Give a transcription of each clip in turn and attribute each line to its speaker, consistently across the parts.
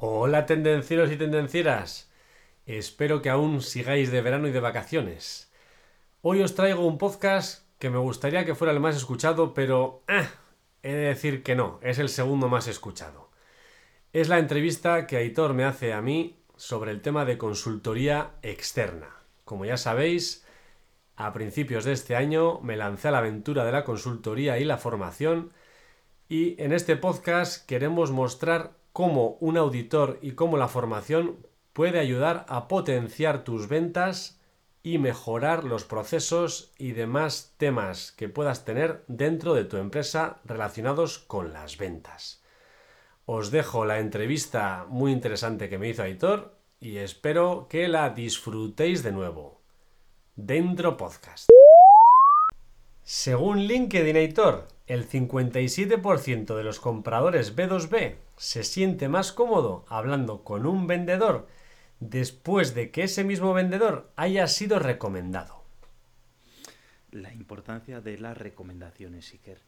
Speaker 1: Hola tendencieros y tendencieras. Espero que aún sigáis de verano y de vacaciones. Hoy os traigo un podcast que me gustaría que fuera el más escuchado, pero eh, he de decir que no, es el segundo más escuchado. Es la entrevista que Aitor me hace a mí sobre el tema de consultoría externa. Como ya sabéis, a principios de este año me lancé a la aventura de la consultoría y la formación y en este podcast queremos mostrar cómo un auditor y cómo la formación puede ayudar a potenciar tus ventas y mejorar los procesos y demás temas que puedas tener dentro de tu empresa relacionados con las ventas. Os dejo la entrevista muy interesante que me hizo Aitor y espero que la disfrutéis de nuevo. Dentro Podcast. Según LinkedIn Editor, el 57% de los compradores B2B se siente más cómodo hablando con un vendedor después de que ese mismo vendedor haya sido recomendado.
Speaker 2: La importancia de las recomendaciones, Iker.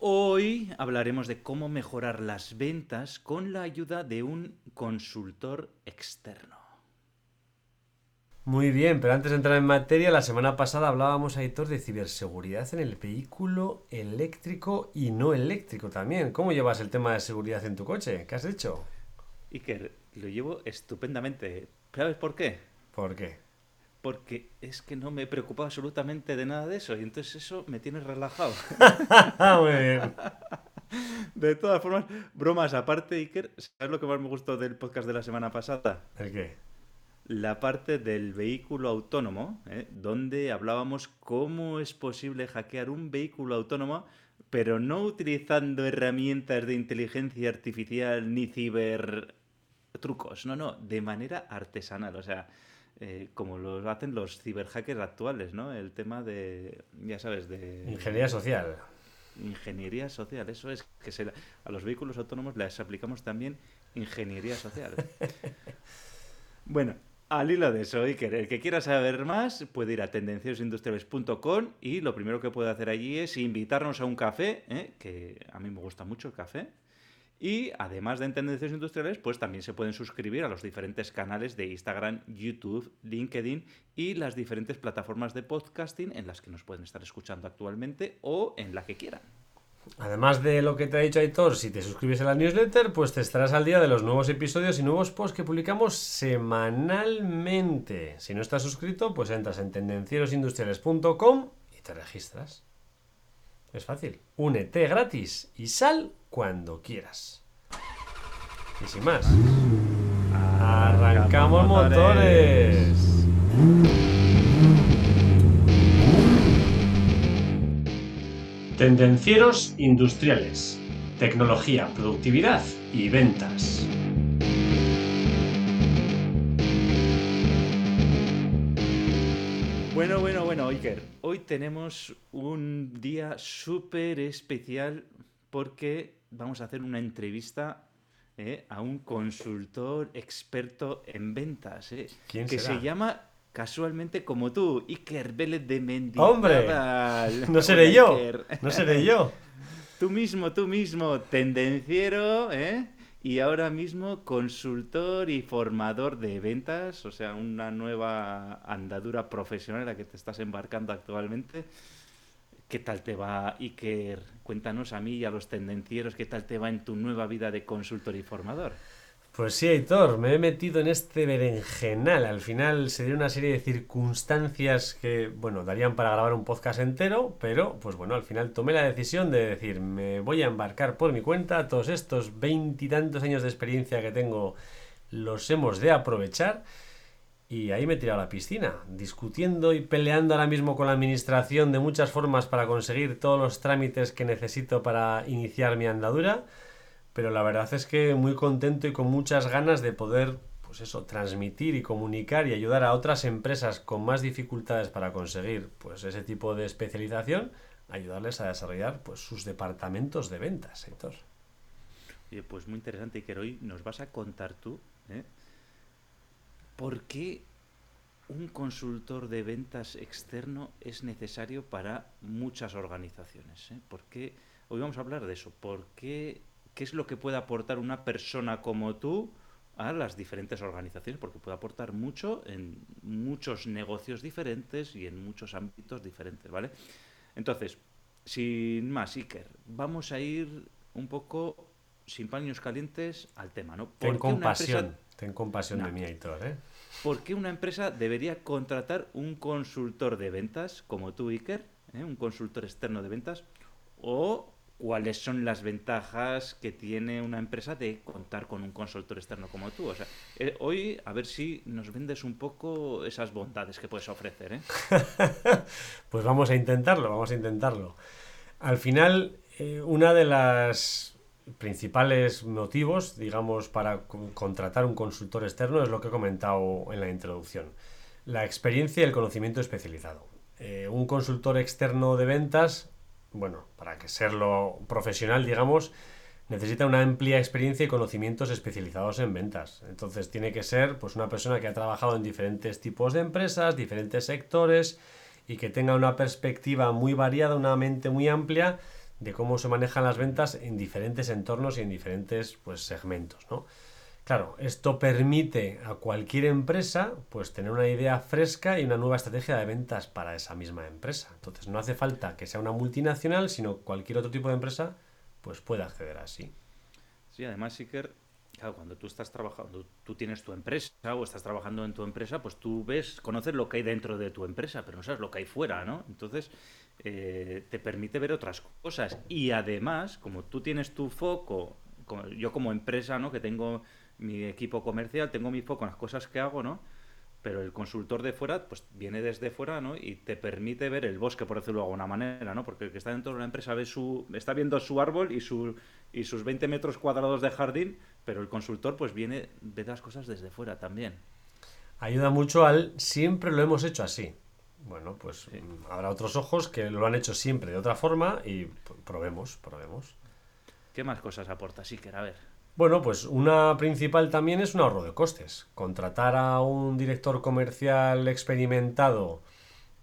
Speaker 2: Hoy hablaremos de cómo mejorar las ventas con la ayuda de un consultor externo.
Speaker 1: Muy bien, pero antes de entrar en materia, la semana pasada hablábamos, Aitor, de ciberseguridad en el vehículo eléctrico y no eléctrico también. ¿Cómo llevas el tema de seguridad en tu coche? ¿Qué has hecho?
Speaker 2: Iker, lo llevo estupendamente. ¿Sabes por qué?
Speaker 1: ¿Por qué?
Speaker 2: Porque es que no me preocupa absolutamente de nada de eso y entonces eso me tiene relajado.
Speaker 1: Muy bien.
Speaker 2: De todas formas, bromas aparte, Iker, ¿sabes lo que más me gustó del podcast de la semana pasada?
Speaker 1: ¿El qué?
Speaker 2: La parte del vehículo autónomo, ¿eh? donde hablábamos cómo es posible hackear un vehículo autónomo, pero no utilizando herramientas de inteligencia artificial ni ciber trucos, no, no, de manera artesanal, o sea, eh, como lo hacen los ciberhackers actuales, ¿no? El tema de, ya sabes, de...
Speaker 1: Ingeniería social.
Speaker 2: Ingeniería social, eso es, que se, a los vehículos autónomos les aplicamos también ingeniería social. bueno, al hilo de eso, Iker, el que quiera saber más puede ir a tendenciosindustriales.com y lo primero que puede hacer allí es invitarnos a un café, ¿eh? que a mí me gusta mucho el café. Y además de en Tendencias Industriales, pues también se pueden suscribir a los diferentes canales de Instagram, YouTube, LinkedIn y las diferentes plataformas de podcasting en las que nos pueden estar escuchando actualmente o en la que quieran.
Speaker 1: Además de lo que te ha dicho Aitor, si te suscribes a la newsletter, pues te estarás al día de los nuevos episodios y nuevos posts que publicamos semanalmente. Si no estás suscrito, pues entras en tendencierosindustriales.com y te registras. Es fácil. Únete gratis y sal cuando quieras. Y sin más, arrancamos motores. Tendencieros industriales. Tecnología, productividad y ventas.
Speaker 2: Bueno, bueno, bueno, Iker. Hoy tenemos un día súper especial porque vamos a hacer una entrevista eh, a un consultor experto en ventas eh,
Speaker 1: ¿Quién
Speaker 2: que
Speaker 1: será?
Speaker 2: se llama casualmente como tú, Iker Vélez de Mendizábal.
Speaker 1: ¡Hombre! No seré yo. No seré yo.
Speaker 2: Tú mismo, tú mismo, tendenciero, ¿eh? Y ahora mismo consultor y formador de ventas, o sea, una nueva andadura profesional en la que te estás embarcando actualmente. ¿Qué tal te va, Iker? Cuéntanos a mí y a los tendencieros, ¿qué tal te va en tu nueva vida de consultor y formador?
Speaker 1: Pues sí, Aitor, me he metido en este berenjenal. Al final se dio una serie de circunstancias que, bueno, darían para grabar un podcast entero, pero, pues bueno, al final tomé la decisión de decir, me voy a embarcar por mi cuenta, todos estos veintitantos años de experiencia que tengo los hemos de aprovechar. Y ahí me he tirado a la piscina, discutiendo y peleando ahora mismo con la administración de muchas formas para conseguir todos los trámites que necesito para iniciar mi andadura. Pero la verdad es que muy contento y con muchas ganas de poder, pues eso, transmitir y comunicar y ayudar a otras empresas con más dificultades para conseguir, pues ese tipo de especialización, ayudarles a desarrollar, pues sus departamentos de ventas, Héctor.
Speaker 2: Oye, pues muy interesante, Iker. Hoy nos vas a contar tú, ¿eh? ¿Por qué un consultor de ventas externo es necesario para muchas organizaciones? ¿eh? ¿Por qué? Hoy vamos a hablar de eso. ¿Por qué? ¿Qué es lo que puede aportar una persona como tú a las diferentes organizaciones, porque puede aportar mucho en muchos negocios diferentes y en muchos ámbitos diferentes, ¿vale? Entonces, sin más, Iker, vamos a ir un poco sin paños calientes al tema, ¿no?
Speaker 1: Ten compasión, ten compasión de mí, Aitor, ¿eh?
Speaker 2: ¿Por qué una empresa debería contratar un consultor de ventas como tú, Iker? ¿eh? Un consultor externo de ventas. ¿O cuáles son las ventajas que tiene una empresa de contar con un consultor externo como tú. O sea, eh, hoy a ver si nos vendes un poco esas bondades que puedes ofrecer. ¿eh?
Speaker 1: pues vamos a intentarlo, vamos a intentarlo. Al final, eh, una de las principales motivos, digamos, para contratar un consultor externo es lo que he comentado en la introducción. La experiencia y el conocimiento especializado. un consultor externo de ventas bueno, para que serlo profesional, digamos, necesita una amplia experiencia y conocimientos especializados en ventas. Entonces tiene que ser pues una persona que ha trabajado en diferentes tipos de empresas, diferentes sectores y que tenga una perspectiva muy variada, una mente muy amplia de cómo se manejan las ventas en diferentes entornos y en diferentes pues, segmentos, ¿no? Claro, esto permite a cualquier empresa pues tener una idea fresca y una nueva estrategia de ventas para esa misma empresa. Entonces no hace falta que sea una multinacional, sino cualquier otro tipo de empresa pues puede acceder así.
Speaker 2: Sí, además, Iker, claro, cuando tú estás trabajando, tú tienes tu empresa o estás trabajando en tu empresa, pues tú ves, conoces lo que hay dentro de tu empresa, pero no sabes lo que hay fuera, ¿no? Entonces eh, te permite ver otras cosas. Y además, como tú tienes tu foco, yo como empresa, ¿no? Que tengo mi equipo comercial, tengo mi foco en las cosas que hago, ¿no? Pero el consultor de fuera, pues viene desde fuera, ¿no? Y te permite ver el bosque, por decirlo de alguna manera, ¿no? Porque el que está dentro de la empresa ve su, está viendo su árbol y, su, y sus 20 metros cuadrados de jardín, pero el consultor, pues viene, ve las cosas desde fuera también.
Speaker 1: Ayuda mucho al siempre lo hemos hecho así. Bueno, pues habrá otros ojos que lo han hecho siempre de otra forma y probemos, probemos.
Speaker 2: ¿Qué más cosas aporta Siker? A ver.
Speaker 1: Bueno, pues una principal también es un ahorro de costes. Contratar a un director comercial experimentado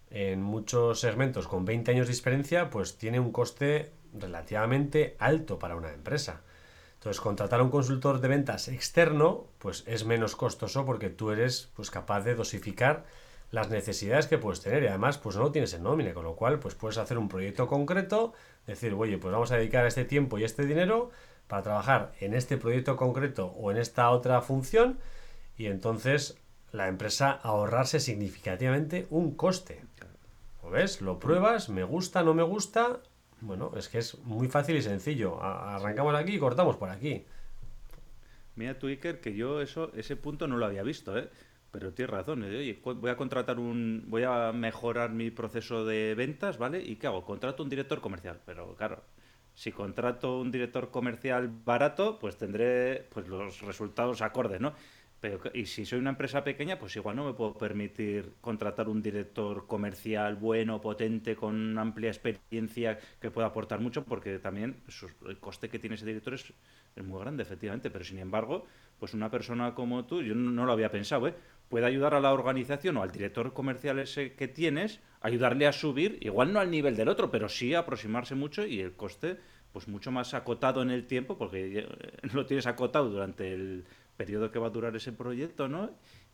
Speaker 1: en muchos segmentos con 20 años de experiencia, pues tiene un coste relativamente alto para una empresa. Entonces, contratar a un consultor de ventas externo, pues es menos costoso porque tú eres pues, capaz de dosificar las necesidades que puedes tener y además pues no lo tienes en nómina, con lo cual pues puedes hacer un proyecto concreto, decir, oye, pues vamos a dedicar este tiempo y este dinero para trabajar en este proyecto concreto o en esta otra función y entonces la empresa ahorrarse significativamente un coste. ¿Lo ves? Lo pruebas, me gusta, no me gusta. Bueno, es que es muy fácil y sencillo. Arrancamos aquí y cortamos por aquí.
Speaker 2: Mira tú, Iker, que yo eso, ese punto no lo había visto, ¿eh? Pero tienes razón. ¿eh? Oye, voy a contratar un. Voy a mejorar mi proceso de ventas, ¿vale? ¿Y qué hago? Contrato un director comercial. Pero claro, si contrato un director comercial barato, pues tendré pues los resultados acordes, ¿no? Pero, y si soy una empresa pequeña, pues igual no me puedo permitir contratar un director comercial bueno, potente, con amplia experiencia que pueda aportar mucho, porque también el coste que tiene ese director es, muy grande, efectivamente. Pero sin embargo, pues una persona como tú, yo no, lo había pensado, ¿eh? puede ayudar a la organización o al director comercial ese que tienes, ayudarle a subir, igual no al nivel del otro, pero sí aproximarse mucho y el coste pues mucho más acotado en el tiempo, porque lo tienes acotado durante el periodo que va a durar ese proyecto, ¿no?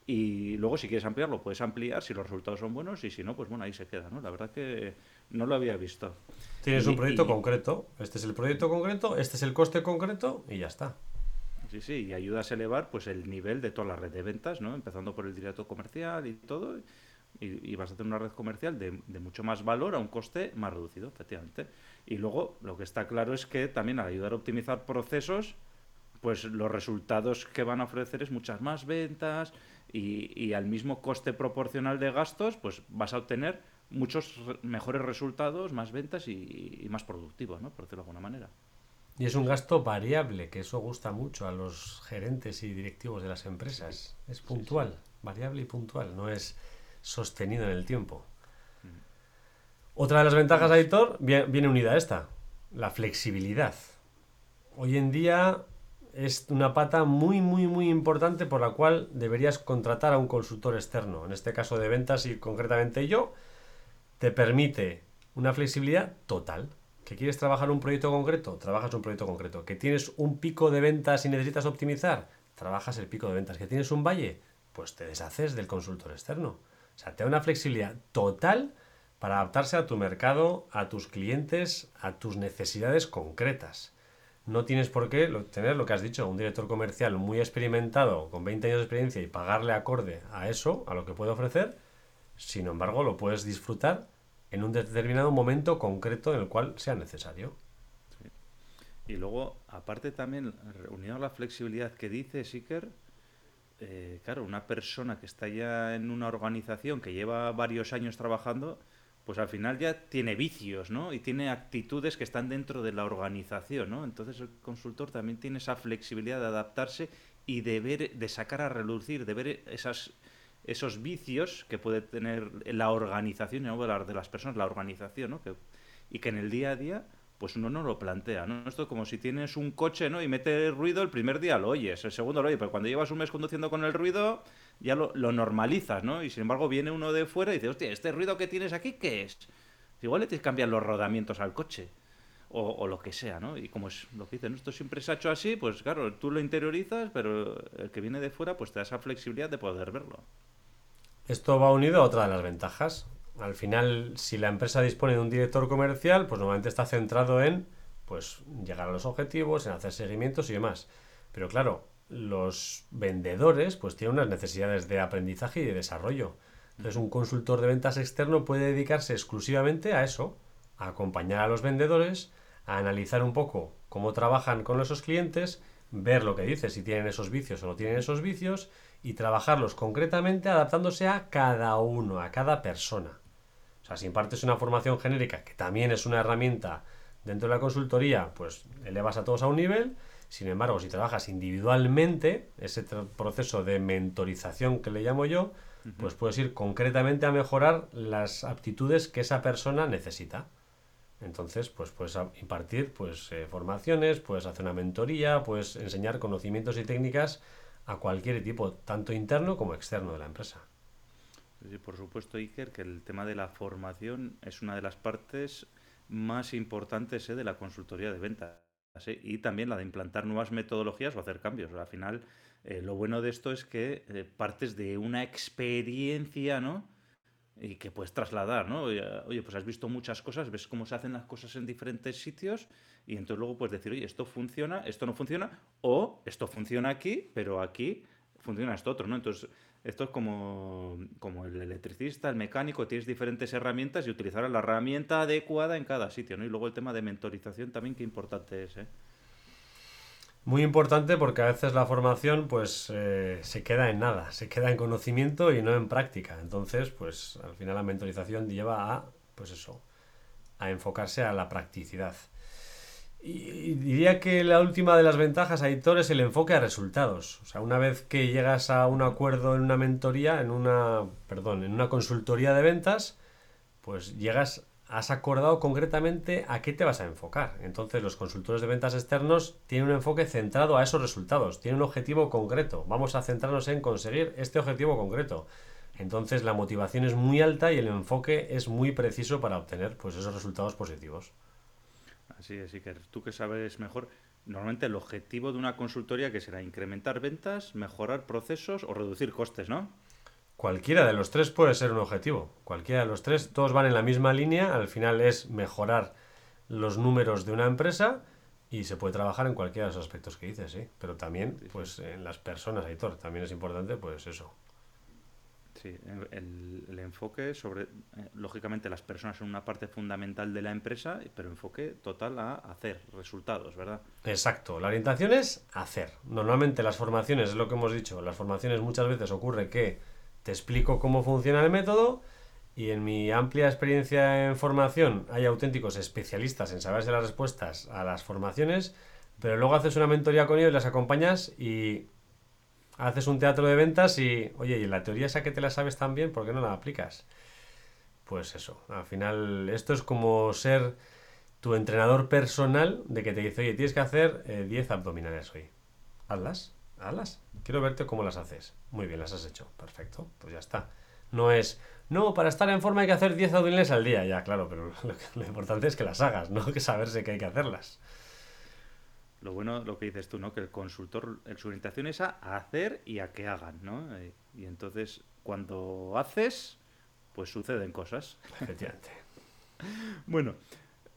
Speaker 2: Y luego si quieres ampliarlo, puedes ampliar si los resultados son buenos y si no, pues bueno, ahí se queda, ¿no? La verdad que no lo había visto.
Speaker 1: Tienes un proyecto concreto, este es el proyecto concreto, este es el coste concreto y ya está.
Speaker 2: Sí, sí, y ayudas a elevar pues el nivel de toda la red de ventas, ¿no? Empezando por el directo comercial y todo, y, vas a tener una red comercial de, mucho más valor a un coste más reducido, efectivamente. Y luego lo que está claro es que también al ayudar a optimizar procesos, pues los resultados que van a ofrecer es muchas más ventas y, al mismo coste proporcional de gastos, pues vas a obtener muchos mejores resultados, más ventas y, y más productivos, ¿no? Por decirlo de alguna manera.
Speaker 1: Y es un gasto variable, que eso gusta mucho a los gerentes y directivos de las empresas. Es puntual, variable y puntual, no es sostenido en el tiempo. Mm. Otra de las ventajas, Aitor, viene unida a esta, la flexibilidad. Hoy en día es una pata muy, muy, muy importante por la cual deberías contratar a un consultor externo. En este caso de ventas y concretamente yo, te permite una flexibilidad total que quieres trabajar un proyecto concreto, trabajas un proyecto concreto, que tienes un pico de ventas y necesitas optimizar, trabajas el pico de ventas. ¿Que tienes un valle? Pues te deshaces del consultor externo. O sea, te da una flexibilidad total para adaptarse a tu mercado, a tus clientes, a tus necesidades concretas. No tienes por qué tener lo que has dicho, un director comercial muy experimentado, con 20 años de experiencia y pagarle acorde a eso, a lo que puede ofrecer. Sin embargo, lo puedes disfrutar en un determinado momento concreto en el cual sea necesario.
Speaker 2: Y luego, aparte también, unido a la flexibilidad que dice Siker, eh, claro, una persona que está ya en una organización que lleva varios años trabajando, pues al final ya tiene vicios, ¿no? Y tiene actitudes que están dentro de la organización, ¿no? Entonces el consultor también tiene esa flexibilidad de adaptarse y de ver, de sacar a relucir, de ver esas, esos vicios que puede tener la organización, no voy a hablar de las personas, la organización, ¿no? Que, y que en el día a día pues uno no lo plantea, ¿no? Esto es como si tienes un coche, ¿no? Y mete ruido, el primer día lo oyes, el segundo lo oyes, pero cuando llevas un mes conduciendo con el ruido, ya lo, normalizas, ¿no? Y sin embargo viene uno de fuera y dice, hostia, ¿este ruido que tienes aquí qué es? Igual le tienes que cambiar los rodamientos al coche. O, lo que sea, ¿no? Y como es lo que dicen, esto siempre se ha hecho así, pues claro, tú lo interiorizas, pero el que viene de fuera, pues te da esa flexibilidad de poder verlo.
Speaker 1: Esto va unido a otra de las ventajas, al final, si la empresa dispone de un director comercial, pues normalmente está centrado en pues llegar a los objetivos, en hacer seguimientos y demás. Pero claro, los vendedores pues tienen unas necesidades de aprendizaje y de desarrollo. Entonces, un consultor de ventas externo puede dedicarse exclusivamente a eso, a acompañar a los vendedores, a analizar un poco cómo trabajan con esos clientes, ver lo que dice, si tienen esos vicios o no tienen esos vicios, y trabajarlos concretamente adaptándose a cada uno, a cada persona si impartes una formación genérica, que también es una herramienta dentro de la consultoría, pues elevas a todos a un nivel. Sin embargo, si trabajas individualmente, ese proceso de mentorización que le llamo yo, pues puedes ir concretamente a mejorar las aptitudes que esa persona necesita. Entonces, pues puedes impartir pues, eh, formaciones, puedes hacer una mentoría, puedes enseñar conocimientos y técnicas a cualquier tipo, tanto interno como externo de la empresa.
Speaker 2: Sí, por supuesto, Iker, que el tema de la formación es una de las partes más importantes ¿eh? de la consultoría de ventas. ¿eh? Y también la de implantar nuevas metodologías o hacer cambios. Al final, eh, lo bueno de esto es que partes de una experiencia, ¿no? Y que puedes trasladar, ¿no? Oye, pues has visto muchas cosas, ves cómo se hacen las cosas en diferentes sitios y entonces luego puedes decir, oye, esto funciona, esto no funciona, o esto funciona aquí, pero aquí funciona esto otro, ¿no? Entonces, esto es como, como el electricista, el mecánico, tienes diferentes herramientas y utilizar la herramienta adecuada en cada sitio, ¿no? Y luego el tema de mentorización también, qué importante es, ¿eh?
Speaker 1: Muy importante porque a veces la formación pues eh, se queda en nada, se queda en conocimiento y no en práctica. Entonces, pues al final la mentorización lleva a, pues eso, a enfocarse a la practicidad. Y diría que la última de las ventajas, Aitor, es el enfoque a resultados. O sea, una vez que llegas a un acuerdo en una mentoría, en una, perdón, en una consultoría de ventas, pues llegas, has acordado concretamente a qué te vas a enfocar. Entonces, los consultores de ventas externos tienen un enfoque centrado a esos resultados, tienen un objetivo concreto. Vamos a centrarnos en conseguir este objetivo concreto. Entonces, la motivación es muy alta y el enfoque es muy preciso para obtener pues, esos resultados positivos.
Speaker 2: Así que tú que sabes mejor, normalmente el objetivo de una consultoría que será incrementar ventas, mejorar procesos o reducir costes, ¿no?
Speaker 1: Cualquiera de los tres puede ser un objetivo. Cualquiera de los tres, todos van en la misma línea. Al final es mejorar los números de una empresa y se puede trabajar en cualquiera de esos aspectos que dices, ¿sí? Pero también, pues en las personas, Aitor, también es importante, pues eso,
Speaker 2: Sí, el, enfoque sobre, eh, lógicamente las personas son una parte fundamental de la empresa, pero enfoque total a hacer resultados, ¿verdad?
Speaker 1: Exacto, la orientación es hacer. Normalmente las formaciones, es lo que hemos dicho, las formaciones muchas veces ocurre que te explico cómo funciona el método y en mi amplia experiencia en formación hay auténticos especialistas en saberse las respuestas a las formaciones, pero luego haces una mentoría con ellos, las acompañas y haces un teatro de ventas y, oye, y la teoría esa que te la sabes tan bien, ¿por qué no la aplicas? Pues eso, al final esto es como ser tu entrenador personal de que te dice, oye, tienes que hacer 10 eh, abdominales hoy. Hazlas, hazlas. Quiero verte cómo las haces. Muy bien, las has hecho. Perfecto, pues ya está. No es, no, para estar en forma hay que hacer 10 abdominales al día. Ya, claro, pero lo, lo importante es que las hagas, no que saberse que hay que hacerlas.
Speaker 2: Lo bueno, lo que dices tú, ¿no? Que el consultor, su orientación es a hacer y a que hagan, ¿no? Eh, y entonces, cuando haces, pues suceden cosas.
Speaker 1: Efectivamente.
Speaker 2: bueno,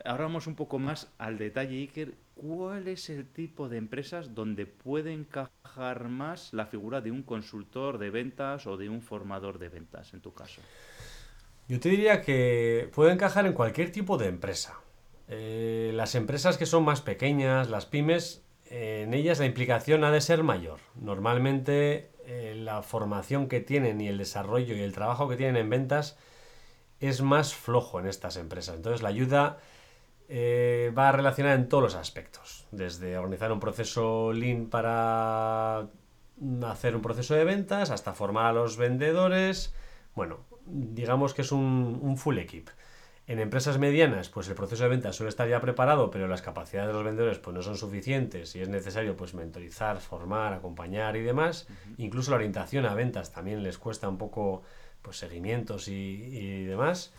Speaker 2: ahora vamos un poco más al detalle, Iker. ¿Cuál es el tipo de empresas donde puede encajar más la figura de un consultor de ventas o de un formador de ventas, en tu caso?
Speaker 1: Yo te diría que puede encajar en cualquier tipo de empresa. Eh, las empresas que son más pequeñas, las pymes, en ellas la implicación ha de ser mayor. Normalmente eh, la formación que tienen y el desarrollo y el trabajo que tienen en ventas es más flojo en estas empresas. Entonces la ayuda eh, va relacionada en todos los aspectos, desde organizar un proceso lean para hacer un proceso de ventas hasta formar a los vendedores. Bueno, digamos que es un, un full equip. En empresas medianas, pues el proceso de ventas suele estar ya preparado, pero las capacidades de los vendedores pues no son suficientes y es necesario pues mentorizar, formar, acompañar y demás. Incluso la orientación a ventas también les cuesta un poco pues seguimientos y, y demás.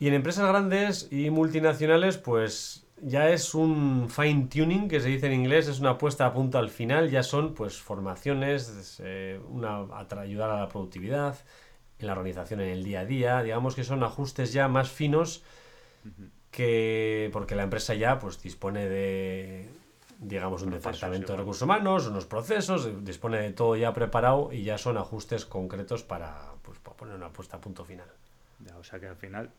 Speaker 1: Y en empresas grandes y multinacionales, pues ya es un fine tuning que se dice en inglés, es una puesta a punto al final, ya son pues formaciones, eh, una ayudar a la productividad, en la organización en el día a día. Digamos que son ajustes ya más finos que porque la empresa ya pues dispone de digamos un departamento de recursos humanos, unos procesos, dispone de todo ya preparado y ya son ajustes concretos para, pues, para poner una puesta a punto final.
Speaker 2: Ya, o sea que al final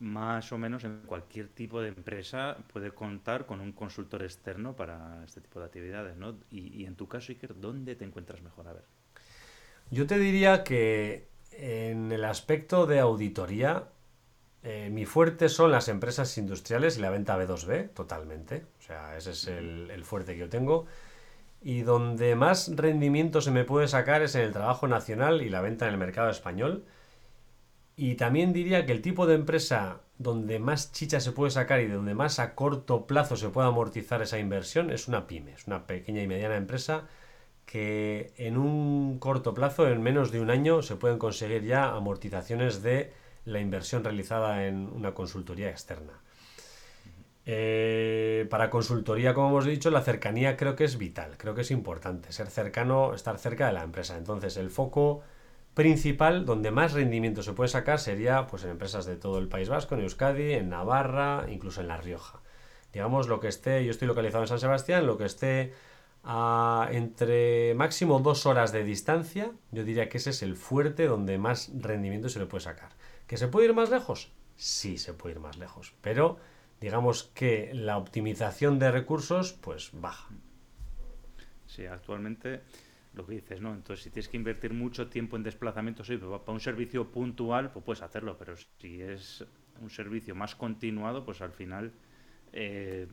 Speaker 2: más o menos en cualquier tipo de empresa puede contar con un consultor externo para este tipo de actividades, ¿no? Y, y en tu caso, Iker, ¿dónde te encuentras mejor? A ver.
Speaker 1: Yo te diría que en el aspecto de auditoría, eh, mi fuerte son las empresas industriales y la venta B2B, totalmente. O sea, ese es el, fuerte que yo tengo. Y donde más rendimiento se me puede sacar es en el trabajo nacional y la venta en el mercado español. Y también diría que el tipo de empresa donde más chicha se puede sacar y donde más a corto plazo se puede amortizar esa inversión es una pyme, es una pequeña y mediana empresa que en un corto plazo, en menos de un año, se pueden conseguir ya amortizaciones de la inversión realizada en una consultoría externa. Eh, para consultoría, como hemos dicho, la cercanía creo que es vital, creo que es importante, ser cercano, estar cerca de la empresa. Entonces, el foco principal donde más rendimiento se puede sacar sería pues, en empresas de todo el País Vasco, en Euskadi, en Navarra, incluso en La Rioja. Digamos, lo que esté, yo estoy localizado en San Sebastián, lo que esté entre máximo dos horas de distancia, yo diría que ese es el fuerte donde más rendimiento se le puede sacar. ¿Que se puede ir más lejos? Sí, se puede ir más lejos, pero digamos que la optimización de recursos pues baja.
Speaker 2: Sí, actualmente lo que dices, ¿no? Entonces, si tienes que invertir mucho tiempo en desplazamiento, sí, pero para un servicio puntual, pues puedes hacerlo, pero si es un servicio más continuado, pues al final eh,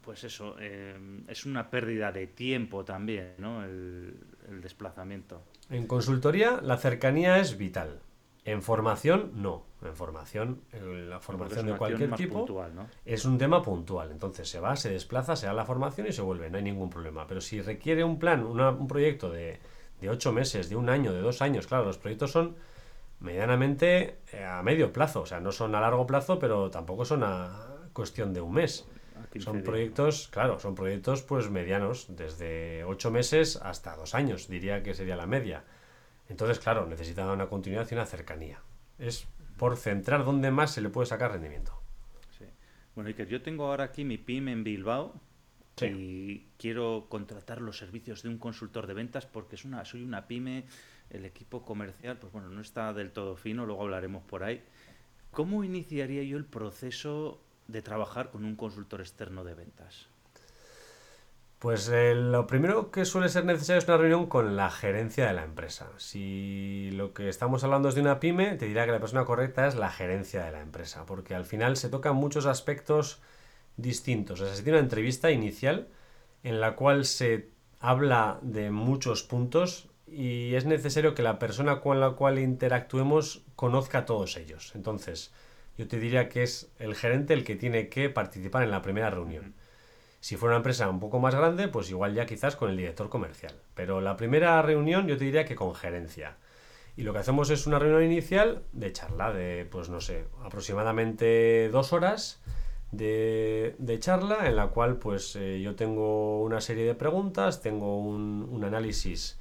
Speaker 2: pues eso, em, es una pérdida de tiempo también, ¿no? El, desplazamiento.
Speaker 1: En consultoría la cercanía es vital. En formación, no. En formación, la formación de cualquier tipo es un tema puntual. Entonces se va, se desplaza, se da la formación y se vuelve, no hay ningún problema. Pero si requiere un plan, un proyecto de, de ocho meses, de un año, de dos años, claro, los proyectos son medianamente eh, a medio plazo. O sea, no son a largo plazo, pero tampoco son a cuestión de un mes. Son proyectos, claro, son proyectos pues medianos, desde ocho meses hasta dos años, diría que sería la media. Entonces, claro, necesita una continuidad y una cercanía. Es por centrar dónde más se le puede sacar rendimiento.
Speaker 2: Sí. Bueno, que yo tengo ahora aquí mi PYME en Bilbao y quiero contratar los servicios de un consultor de ventas porque es una, soy una pyme, el equipo comercial, pues bueno, no está del todo fino, luego hablaremos por ahí. ¿Cómo iniciaría yo el proceso de trabajar con un consultor externo de ventas?
Speaker 1: Pues eh, lo primero que suele ser necesario es una reunión con la gerencia de la empresa. Si lo que estamos hablando es de una pyme, te dirá que la persona correcta es la gerencia de la empresa, porque al final se tocan muchos aspectos distintos. O sea, se tiene una entrevista inicial en la cual se habla de muchos puntos y es necesario que la persona con la cual interactuemos conozca todos ellos. Entonces, yo te diría que es el gerente el que tiene que participar en la primera reunión. Si fuera una empresa un poco más grande, pues igual ya quizás con el director comercial. Pero la primera reunión yo te diría que con gerencia. Y lo que hacemos es una reunión inicial de charla de, pues no sé, aproximadamente dos horas, de, de charla en la cual pues eh, yo tengo una serie de preguntas, tengo un, un análisis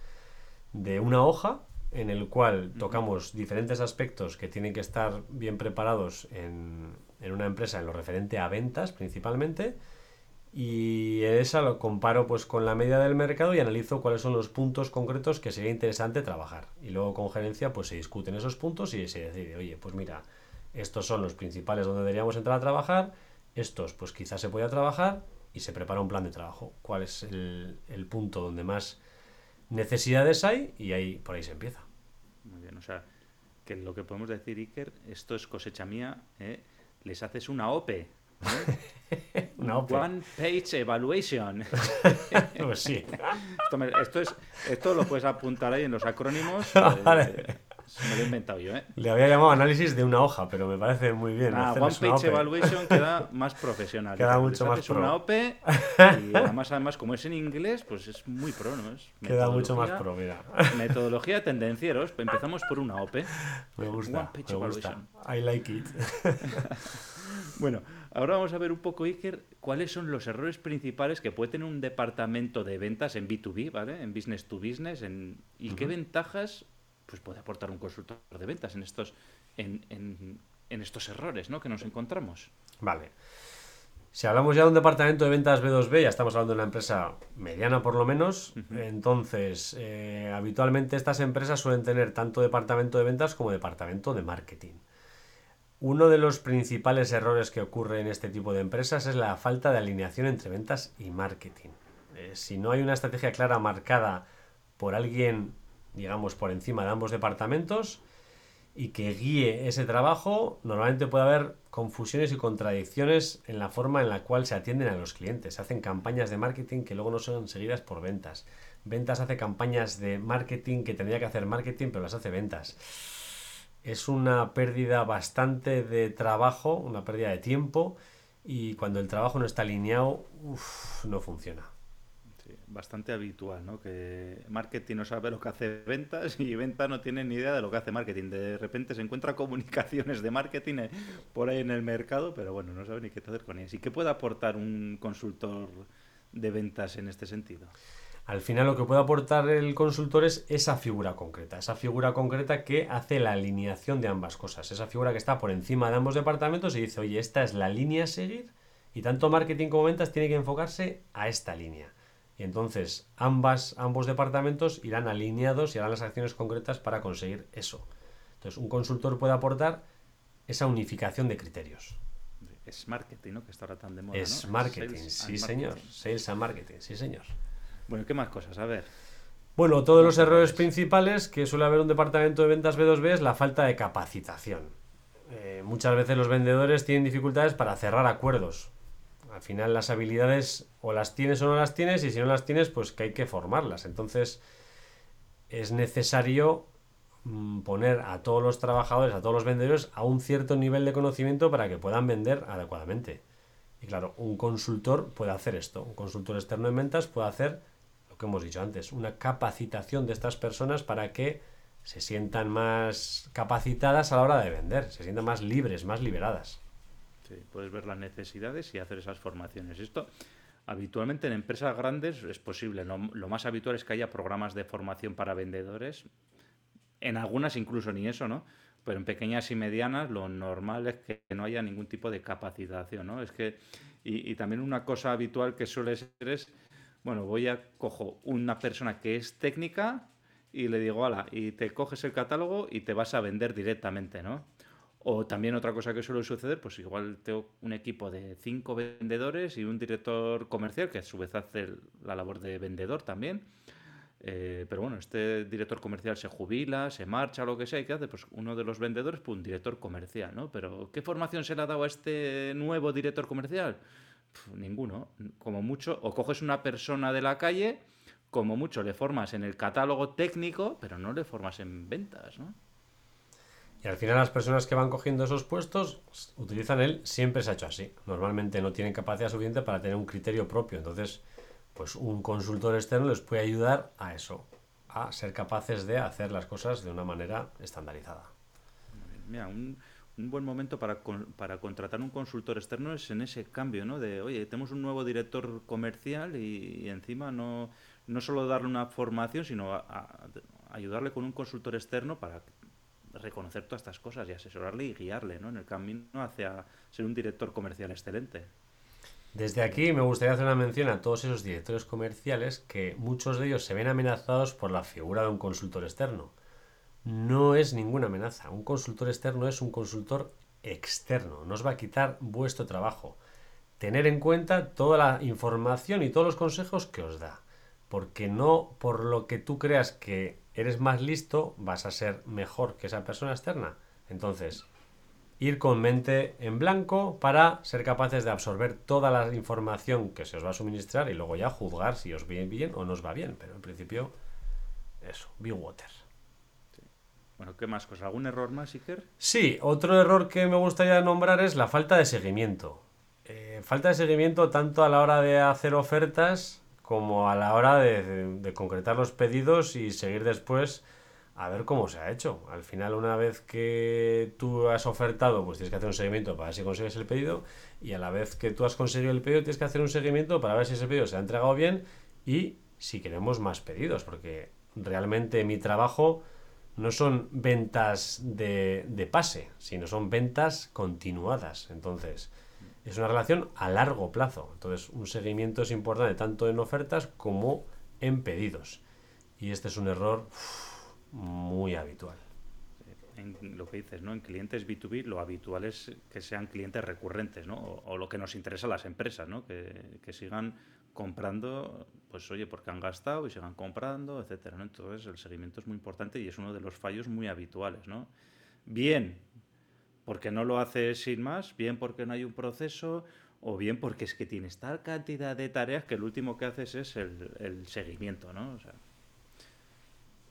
Speaker 1: de una hoja en el cual tocamos diferentes aspectos que tienen que estar bien preparados en, en una empresa en lo referente a ventas principalmente y esa lo comparo pues con la media del mercado y analizo cuáles son los puntos concretos que sería interesante trabajar. Y luego con gerencia pues se discuten esos puntos y se decide, oye, pues mira, estos son los principales donde deberíamos entrar a trabajar, estos pues quizás se pueda trabajar y se prepara un plan de trabajo. ¿Cuál es el, el punto donde más necesidades hay? Y ahí por ahí se empieza.
Speaker 2: Muy bien, o sea, que lo que podemos decir, Iker, esto es cosecha mía, ¿eh? les haces una OPE. ¿eh?
Speaker 1: Una OPE.
Speaker 2: One Page Evaluation.
Speaker 1: Pues sí.
Speaker 2: Esto, me- esto es, esto lo puedes apuntar ahí en los acrónimos.
Speaker 1: Vale.
Speaker 2: eh, me lo he inventado yo, ¿eh?
Speaker 1: Le había llamado análisis de una hoja, pero me parece muy bien.
Speaker 2: Ah, One Page
Speaker 1: OPE.
Speaker 2: Evaluation queda más profesional.
Speaker 1: Queda mucho más pro.
Speaker 2: una OPE y además, además, como es en inglés, pues es muy pro, ¿no? Es
Speaker 1: Queda mucho más pro, mira.
Speaker 2: Metodología tendencieros. Empezamos por una OPE.
Speaker 1: Me gusta,
Speaker 2: One Page
Speaker 1: me gusta.
Speaker 2: Evaluation.
Speaker 1: I like it.
Speaker 2: Bueno, ahora vamos a ver un poco, Iker, cuáles son los errores principales que puede tener un departamento de ventas en B2B, ¿vale? En business to business, en, y qué ventajas pues, puede aportar un consultor de ventas en estos, en, en- en estos errores ¿no? que nos encontramos.
Speaker 1: Vale. Si hablamos ya de un departamento de ventas B2B, ya estamos hablando de una empresa mediana por lo menos. Entonces, eh, habitualmente estas empresas suelen tener tanto departamento de ventas como departamento de marketing. Uno de los principales errores que ocurre en este tipo de empresas es la falta de alineación entre ventas y marketing. Eh, si no hay una estrategia clara marcada por alguien, digamos, por encima de ambos departamentos, y que guíe ese trabajo, normalmente puede haber confusiones y contradicciones en la forma en la cual se atienden a los clientes. Se hacen campañas de marketing que luego no son seguidas por ventas. Ventas hace campañas de marketing que tendría que hacer marketing, pero las hace ventas. Es una pérdida bastante de trabajo, una pérdida de tiempo, y cuando el trabajo no está alineado, no funciona.
Speaker 2: Bastante habitual, ¿no? Que marketing no sabe lo que hace ventas y venta no tiene ni idea de lo que hace marketing. De repente se encuentra comunicaciones de marketing eh, por ahí en el mercado, pero bueno, no sabe ni qué hacer con ellas. ¿Y qué puede aportar un consultor de ventas en este sentido?
Speaker 1: Al final lo que puede aportar el consultor es esa figura concreta, esa figura concreta que hace la alineación de ambas cosas, esa figura que está por encima de ambos departamentos y dice, oye, esta es la línea a seguir y tanto marketing como ventas tiene que enfocarse a esta línea. Y entonces ambas, ambos departamentos irán alineados y harán las acciones concretas para conseguir eso. Entonces un consultor puede aportar esa unificación de criterios.
Speaker 2: Es marketing, ¿no? Que está ahora tan de moda,
Speaker 1: Es
Speaker 2: ¿no?
Speaker 1: marketing,
Speaker 2: Sales
Speaker 1: sí señor.
Speaker 2: marketing.
Speaker 1: Sales and marketing, sí señor.
Speaker 2: Bueno, ¿qué más cosas? A ver.
Speaker 1: Bueno, todos los errores. principales que suele haber un departamento de ventas B2B es la falta de capacitación. Eh, muchas veces los vendedores tienen dificultades para cerrar acuerdos. Al final las habilidades o las tienes o no las tienes y si no las tienes pues que hay que formarlas. Entonces es necesario mm, poner a todos los trabajadores, a todos los vendedores a un cierto nivel de conocimiento para que puedan vender adecuadamente. Y claro, un consultor puede hacer esto. Un consultor externo en ventas puede hacer lo que hemos dicho antes, una capacitación de estas personas para que se sientan más capacitadas a la hora de vender, se sientan más libres, más liberadas.
Speaker 2: Sí, puedes ver las necesidades y hacer esas formaciones. Esto habitualmente en empresas grandes es posible. Lo, lo más habitual es que haya programas de formación para vendedores. En algunas incluso ni eso, ¿no? Pero en pequeñas y medianas lo normal es que no haya ningún tipo de capacitación, ¿no? Es que y, y también una cosa habitual que suele ser es, bueno, voy a cojo una persona que es técnica y le digo, ala, y te coges el catálogo y te vas a vender directamente, ¿no? O también otra cosa que suele suceder, pues igual tengo un equipo de cinco vendedores y un director comercial que a su vez hace la labor de vendedor también. Eh, pero bueno, este director comercial se jubila, se marcha, lo que sea, ¿y qué hace? Pues uno de los vendedores, pues un director comercial, ¿no? Pero ¿qué formación se le ha dado a este nuevo director comercial? Pf, ninguno. Como mucho, o coges una persona de la calle, como mucho le formas en el catálogo técnico, pero no le formas en ventas, ¿no?
Speaker 1: Y al final las personas que van cogiendo esos puestos pues, utilizan el siempre se ha hecho así. Normalmente no tienen capacidad suficiente para tener un criterio propio. Entonces, pues un consultor externo les puede ayudar a eso, a ser capaces de hacer las cosas de una manera estandarizada.
Speaker 2: Mira, un, un buen momento para, para contratar un consultor externo es en ese cambio, ¿no? De, oye, tenemos un nuevo director comercial y, encima no, no solo darle una formación, sino ayudarle con un consultor externo para reconocer todas estas cosas y asesorarle y guiarle ¿no? en el camino hacia ser un director comercial excelente.
Speaker 1: Desde aquí me gustaría hacer una mención a todos esos directores comerciales que muchos de ellos se ven amenazados por la figura de un consultor externo. No es ninguna amenaza. Un consultor externo es un consultor externo. No os va a quitar vuestro trabajo. Tener en cuenta toda la información y todos los consejos que os da. Porque no por lo que tú creas que eres más listo vas a ser mejor que esa persona externa. Entonces, ir con mente en blanco para ser capaces de absorber toda la información que se os va a suministrar y luego ya juzgar si os va bien o no os va bien. Pero en principio, eso, be water.
Speaker 2: Bueno, ¿qué más cosas? ¿Algún error más, Iker?
Speaker 1: Sí, otro error que me gustaría nombrar es la falta de seguimiento. Eh, falta de seguimiento tanto a la hora de hacer ofertas como a la hora de concretar los pedidos y seguir después a ver cómo se ha hecho. Al final, una vez que tú has ofertado, pues tienes que hacer un seguimiento para ver si consigues el pedido y a la vez que tú has conseguido el pedido, tienes que hacer un seguimiento para ver si ese pedido se ha entregado bien y si queremos más pedidos, porque realmente mi trabajo no son ventas de, de pase, sino son ventas continuadas. Entonces, es una relación a largo plazo. Entonces, un seguimiento es importante tanto en ofertas como en pedidos. Y este es un error muy habitual.
Speaker 2: En lo que dices, ¿no? En clientes B2B lo habitual es que sean clientes recurrentes, ¿no? O, lo que nos interesa a las empresas, ¿no? Que, que, sigan comprando, pues oye, porque han gastado y sigan comprando, etcétera, ¿no? Entonces el seguimiento es muy importante y es uno de los fallos muy habituales, ¿no? Bien, porque no lo haces sin más, bien porque no hay un proceso, o bien porque es que tienes tal cantidad de tareas que el último que haces es el, el seguimiento, ¿no? O sea,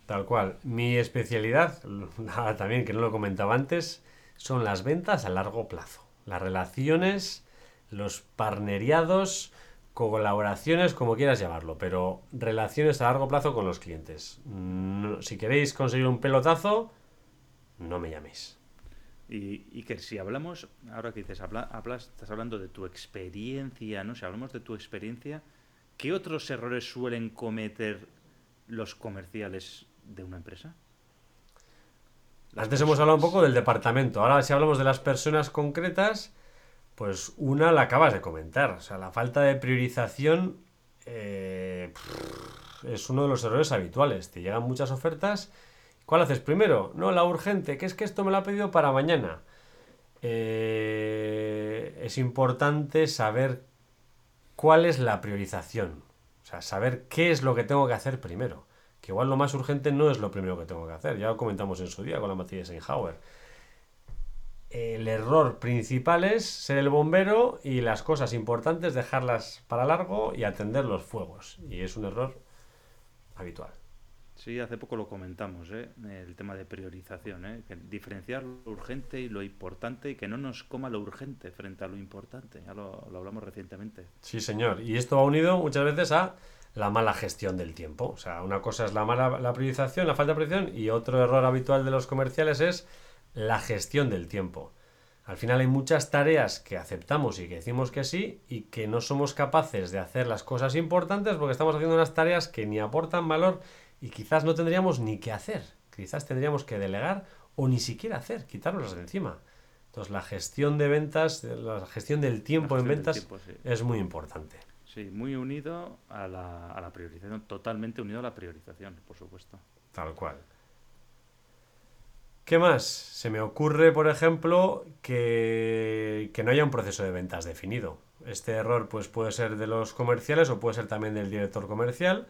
Speaker 1: Tal cual. Mi especialidad, también que no lo comentaba antes, son las ventas a largo plazo. Las relaciones, los parneriados, colaboraciones, como quieras llamarlo, pero relaciones a largo plazo con los clientes. si queréis conseguir un pelotazo, no me llaméis.
Speaker 2: Y, que si hablamos, ahora que dices, estás hablando de tu experiencia, ¿no? Si hablamos de tu experiencia, ¿qué otros errores suelen cometer los comerciales de una empresa?
Speaker 1: Antes hemos hablado un poco del departamento. Ahora, si hablamos de las personas concretas, pues una la acabas de comentar. O sea, la falta de priorización eh, es uno de los errores habituales. Te llegan muchas ofertas. ¿Cuál haces primero? No, la urgente, que es que esto me lo ha pedido para mañana. Eh, es importante saber cuál es la priorización. O sea, saber qué es lo que tengo que hacer primero que igual lo más urgente no es lo primero que tengo que hacer. Ya lo comentamos en su día con la de Eisenhower. El error principal es ser el bombero y las cosas importantes dejarlas para largo y atender los fuegos. Y es un error habitual.
Speaker 2: Sí, hace poco lo comentamos, ¿eh? el tema de priorización, ¿eh? diferenciar lo urgente y lo importante y que no nos coma lo urgente frente a lo importante. Ya lo, hablamos recientemente.
Speaker 1: Sí, señor. Y esto va unido muchas veces a la mala gestión del tiempo. O sea, una cosa es la mala la priorización, la falta de priorización, y otro error habitual de los comerciales es la gestión del tiempo. Al final hay muchas tareas que aceptamos y que decimos que sí y que no somos capaces de hacer las cosas importantes porque estamos haciendo unas tareas que ni aportan valor y quizás no tendríamos ni que hacer. Quizás tendríamos que delegar o ni siquiera hacer, quitárnoslas de encima. Entonces la gestión de ventas, la gestión del tiempo en ventas es muy importante.
Speaker 2: Sí, muy unido a la, a la priorización, totalmente unido a la priorización, por supuesto.
Speaker 1: Tal cual. ¿Qué más? Se me ocurre, por ejemplo, que, que, no haya un proceso de ventas definido. Este error pues, puede ser de los comerciales o puede ser también del director comercial,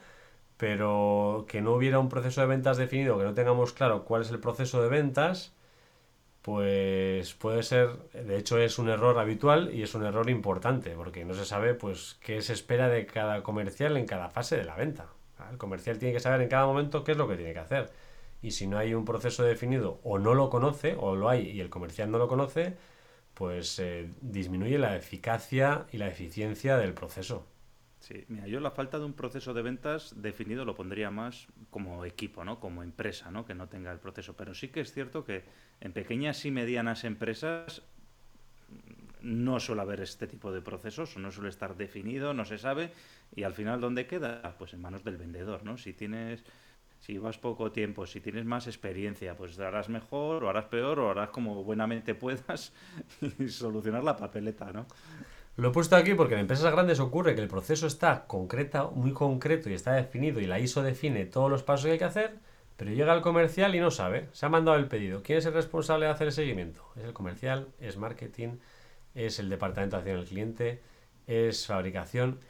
Speaker 1: pero que no hubiera un proceso de ventas definido, que no tengamos claro cuál es el proceso de ventas, pues puede ser, de hecho es un error habitual y es un error importante, porque no se sabe pues qué se espera de cada comercial en cada fase de la venta. El comercial tiene que saber en cada momento qué es lo que tiene que hacer. Y si no hay un proceso definido o no lo conoce, o lo hay y el comercial no lo conoce, pues eh, disminuye la eficacia y la eficiencia del proceso.
Speaker 2: Sí, mira, yo la falta de un proceso de ventas definido lo pondría más como equipo, ¿no? Como empresa, ¿no? Que no tenga el proceso. Pero sí que es cierto que en pequeñas y medianas empresas no suele haber este tipo de procesos, no suele estar definido, no se sabe, y al final, ¿dónde queda? Pues en manos del vendedor, ¿no? Si tienes, si vas poco tiempo, si tienes más experiencia, pues harás mejor, o harás peor, o harás como buenamente puedas y solucionar la papeleta, ¿no?
Speaker 1: Lo he puesto aquí porque en empresas grandes ocurre que el proceso está concreta, muy concreto y está definido y la ISO define todos los pasos que hay que hacer, pero llega el comercial y no sabe. Se ha mandado el pedido. ¿Quién es el responsable de hacer el seguimiento? Es el comercial, es marketing, es el departamento de atención al cliente, es fabricación.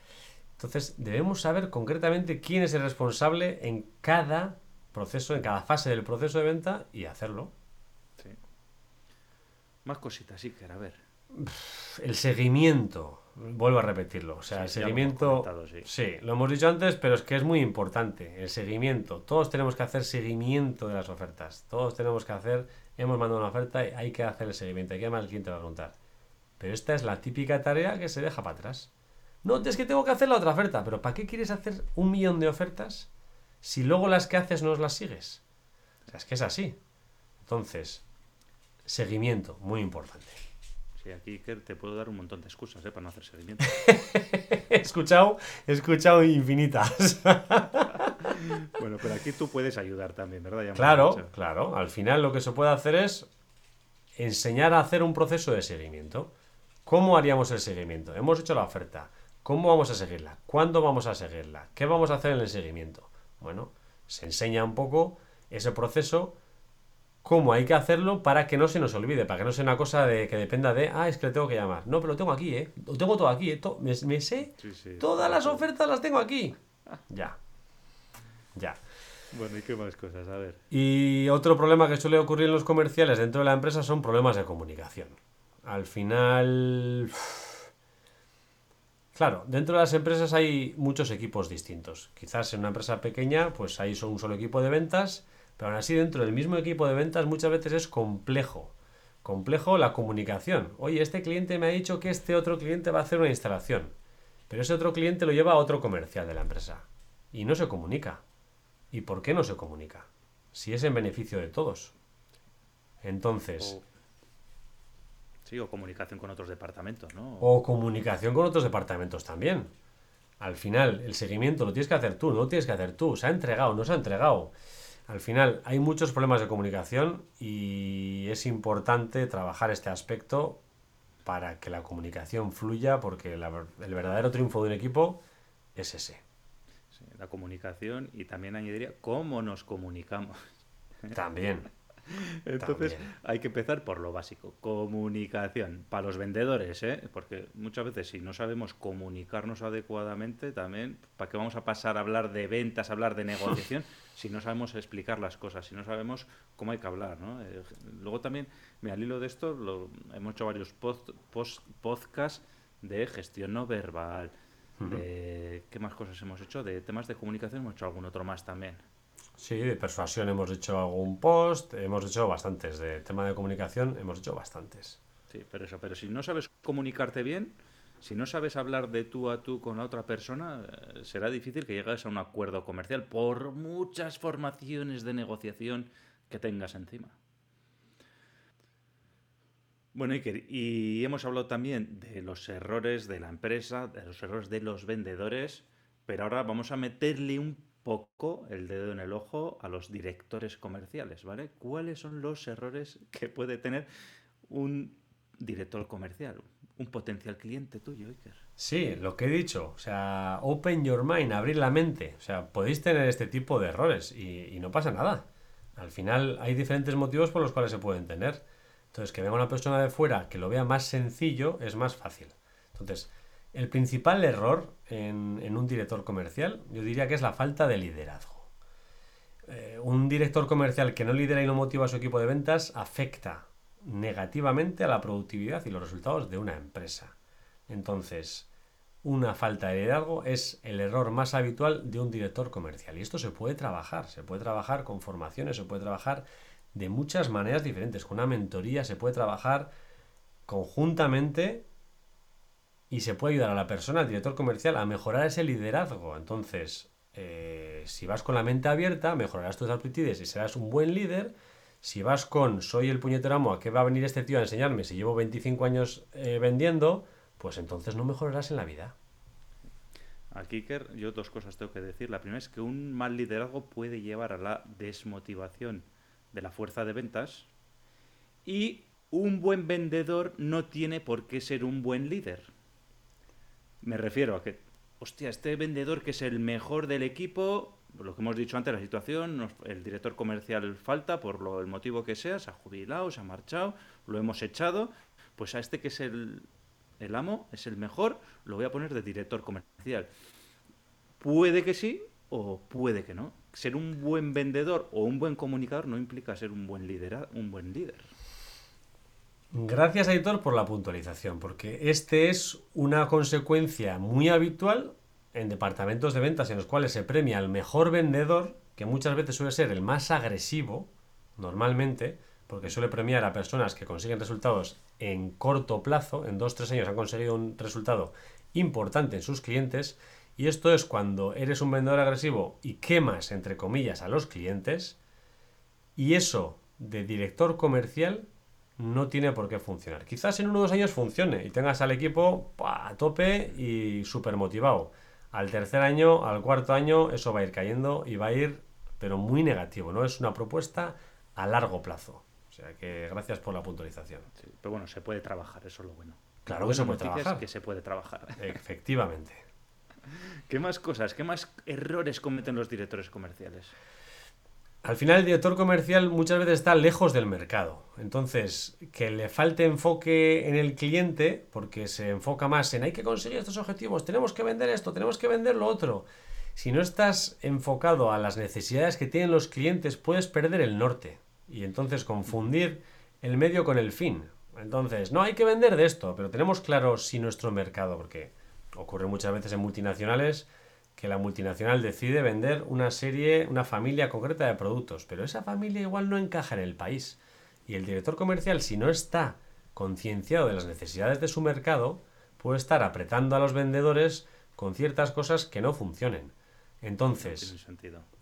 Speaker 1: Entonces debemos saber concretamente quién es el responsable en cada proceso, en cada fase del proceso de venta y hacerlo.
Speaker 2: Sí. Más cositas, sí, que a ver.
Speaker 1: El seguimiento, vuelvo a repetirlo. O sea,
Speaker 2: Sí,
Speaker 1: el
Speaker 2: lo
Speaker 1: seguimiento.
Speaker 2: comentado, sí.
Speaker 1: sí, lo hemos dicho antes, pero es que es muy importante. El seguimiento. Todos tenemos que hacer seguimiento de las ofertas. Todos tenemos que hacer. Hemos mandado una oferta y hay que hacer el seguimiento. Hay que llamar al cliente va a preguntar. Pero esta es la típica tarea que se deja para atrás. No, es que tengo que hacer la otra oferta. Pero ¿para qué quieres hacer un millón de ofertas si luego las que haces no las sigues? O sea, es que es así. Entonces, seguimiento, muy importante.
Speaker 2: Sí, aquí Iker, te puedo dar un montón de excusas ¿eh? para no hacer seguimiento.
Speaker 1: He escuchado, he escuchado infinitas.
Speaker 2: bueno, pero aquí tú puedes ayudar también, ¿verdad? Ya
Speaker 1: Claro, claro. Al final lo que se puede hacer es enseñar a hacer un proceso de seguimiento. ¿Cómo haríamos el seguimiento? Hemos hecho la oferta. ¿Cómo vamos a seguirla? ¿Cuándo vamos a seguirla? ¿Qué vamos a hacer en el seguimiento? Bueno, se enseña un poco ese proceso, cómo hay que hacerlo para que no se nos olvide, para que no sea una cosa de que dependa de, ah, es que le tengo que llamar. No, pero lo tengo aquí, ¿eh? Lo tengo todo aquí, ¿eh? To- me, me sé,
Speaker 2: Sí, sí.
Speaker 1: todas las ofertas las tengo aquí. Ya. Ya.
Speaker 2: Bueno, ¿y qué más cosas? A ver.
Speaker 1: Y otro problema que suele ocurrir en los comerciales dentro de la empresa son problemas de comunicación. Al final... Claro, dentro de las empresas hay muchos equipos distintos. Quizás en una empresa pequeña, pues hay solo un solo equipo de ventas, pero aún así dentro del mismo equipo de ventas muchas veces es complejo. Complejo la comunicación. Oye, este cliente me ha dicho que este otro cliente va a hacer una instalación, pero ese otro cliente lo lleva a otro comercial de la empresa y no se comunica. ¿Y por qué no se comunica? Si es en beneficio de todos. Entonces.
Speaker 2: Sí, o comunicación con otros departamentos, ¿no?
Speaker 1: o comunicación con otros departamentos también. Al final, el seguimiento lo tienes que hacer tú, no lo tienes que hacer tú. Se ha entregado, no se ha entregado. Al final, hay muchos problemas de comunicación y es importante trabajar este aspecto para que la comunicación fluya, porque la el verdadero triunfo de un equipo es ese.
Speaker 2: Sí, la comunicación y también añadiría cómo nos comunicamos.
Speaker 1: También.
Speaker 2: Entonces
Speaker 1: También.
Speaker 2: hay que empezar por lo básico, comunicación. Para los vendedores, ¿eh? porque muchas veces si no sabemos comunicarnos adecuadamente, también, ¿para qué vamos a pasar a hablar de ventas, a hablar de negociación, si no sabemos explicar las cosas, si no sabemos cómo hay que hablar? ¿no? Eh, luego también, mira, al hilo de esto, lo- hemos hecho varios post- post- podcasts de gestión no verbal, de qué más cosas hemos hecho, de temas de comunicación hemos hecho algún otro más también.
Speaker 1: Sí, de persuasión hemos hecho algún post, hemos hecho bastantes. De tema de comunicación hemos hecho bastantes.
Speaker 2: Sí, pero eso, pero si no sabes comunicarte bien, si no sabes hablar de tú a tú con la otra persona, eh, será difícil que llegues a un acuerdo comercial por muchas formaciones de negociación que tengas encima. Bueno, Iker, y hemos hablado también de los errores de la empresa, de los errores de los vendedores, pero ahora vamos a meterle un poco el dedo en el ojo a los directores comerciales, ¿vale? ¿Cuáles son los errores que puede tener un director comercial, un potencial cliente tuyo?
Speaker 1: Sí, lo que he dicho, o sea, open your mind, abrir la mente. O sea, podéis tener este tipo de errores y, y no pasa nada. Al final hay diferentes motivos por los cuales se pueden tener. Entonces, que venga una persona de fuera que lo vea más sencillo es más fácil. Entonces, el principal error en, un director comercial, yo diría que es la falta de liderazgo. Eh, un director comercial que no lidera y no motiva a su equipo de ventas afecta negativamente a la productividad y los resultados de una empresa. Entonces, una falta de liderazgo es el error más habitual de un director comercial. Y esto se puede trabajar, se puede trabajar con formaciones, se puede trabajar de muchas maneras diferentes. Con una mentoría se puede trabajar conjuntamente y se puede ayudar a la persona, al director comercial, a mejorar ese liderazgo. Entonces, eh, si vas con la mente abierta, mejorarás tus aptitudes y serás un buen líder. Si vas con soy el puñetero amo, ¿a qué va a venir este tío a enseñarme si llevo 25 años eh, vendiendo? Pues entonces no mejorarás en la vida.
Speaker 2: A Kicker, yo dos cosas tengo que decir. La primera es que un mal liderazgo puede llevar a la desmotivación de la fuerza de ventas y un buen vendedor no tiene por qué ser un buen líder. Me refiero a que, hostia, este vendedor que es el mejor del equipo, lo que hemos dicho antes, la situación, el director comercial falta por lo, el motivo que sea, se ha jubilado, se ha marchado, lo hemos echado, pues a este que es el, el amo, es el mejor, lo voy a poner de director comercial. Puede que sí o puede que no. Ser un buen vendedor o un buen comunicador no implica ser un buen líder, un buen líder.
Speaker 1: Gracias, Editor, por la puntualización, porque este es una consecuencia muy habitual en departamentos de ventas en los cuales se premia al mejor vendedor, que muchas veces suele ser el más agresivo, normalmente, porque suele premiar a personas que consiguen resultados en corto plazo, en dos tres años han conseguido un resultado importante en sus clientes, y esto es cuando eres un vendedor agresivo y quemas, entre comillas, a los clientes, y eso de director comercial no tiene por qué funcionar. Quizás en uno o dos años funcione y tengas al equipo a tope y súper motivado. Al tercer año, al cuarto año, eso va a ir cayendo y va a ir, pero muy negativo, ¿no? Es una propuesta a largo plazo. O sea que gracias por la puntualización.
Speaker 2: pero bueno, se puede trabajar, eso es lo bueno.
Speaker 1: Claro que se puede trabajar.
Speaker 2: que se puede trabajar.
Speaker 1: Efectivamente.
Speaker 2: ¿Qué más cosas, qué más errores cometen los directores comerciales?
Speaker 1: Al final el director comercial muchas veces está lejos del mercado. Entonces, que le falte enfoque en el cliente, porque se enfoca más en hay que conseguir estos objetivos, tenemos que vender esto, tenemos que vender lo otro. Si no estás enfocado a las necesidades que tienen los clientes, puedes perder el norte y entonces confundir el medio con el fin. Entonces, no hay que vender de esto, pero tenemos claro si nuestro mercado, porque ocurre muchas veces en multinacionales que la multinacional decide vender una serie, una familia concreta de productos, pero esa familia igual no encaja en el país. Y el director comercial, si no está concienciado de las necesidades de su mercado, puede estar apretando a los vendedores con ciertas cosas que no funcionen. Entonces,